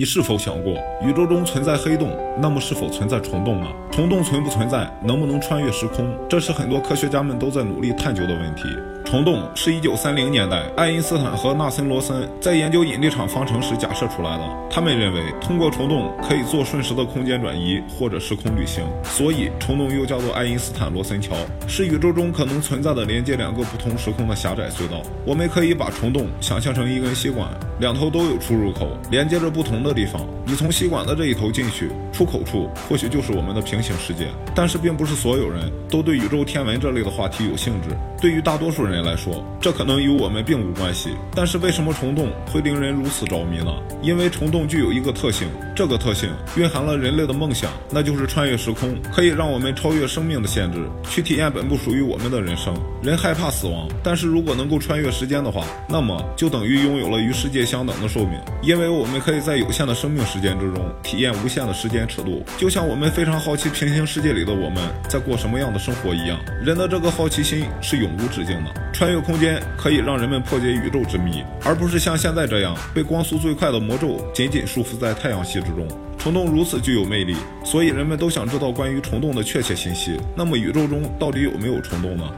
你是否想过，宇宙中存在黑洞，那么是否存在虫洞呢？虫洞存不存在，能不能穿越时空，这是很多科学家们都在努力探究的问题。虫洞是一九三零年代爱因斯坦和纳森罗森在研究引力场方程时假设出来的。他们认为，通过虫洞可以做瞬时的空间转移或者时空旅行，所以虫洞又叫做爱因斯坦罗森桥，是宇宙中可能存在的连接两个不同时空的狭窄隧道。我们可以把虫洞想象成一根吸管，两头都有出入口，连接着不同的地方。你从吸管的这一头进去，出口处或许就是我们的平行世界。但是，并不是所有人都对宇宙天文这类的话题有兴致。对于大多数人，来说，这可能与我们并无关系。但是为什么虫洞会令人如此着迷呢？因为虫洞具有一个特性，这个特性蕴含了人类的梦想，那就是穿越时空，可以让我们超越生命的限制，去体验本不属于我们的人生。人害怕死亡，但是如果能够穿越时间的话，那么就等于拥有了与世界相等的寿命，因为我们可以在有限的生命时间之中体验无限的时间尺度，就像我们非常好奇平行世界里的我们在过什么样的生活一样。人的这个好奇心是永无止境的。穿越空间可以让人们破解宇宙之谜，而不是像现在这样被光速最快的魔咒紧紧束缚在太阳系之中。虫洞如此具有魅力，所以人们都想知道关于虫洞的确切信息。那么宇宙中到底有没有虫洞呢？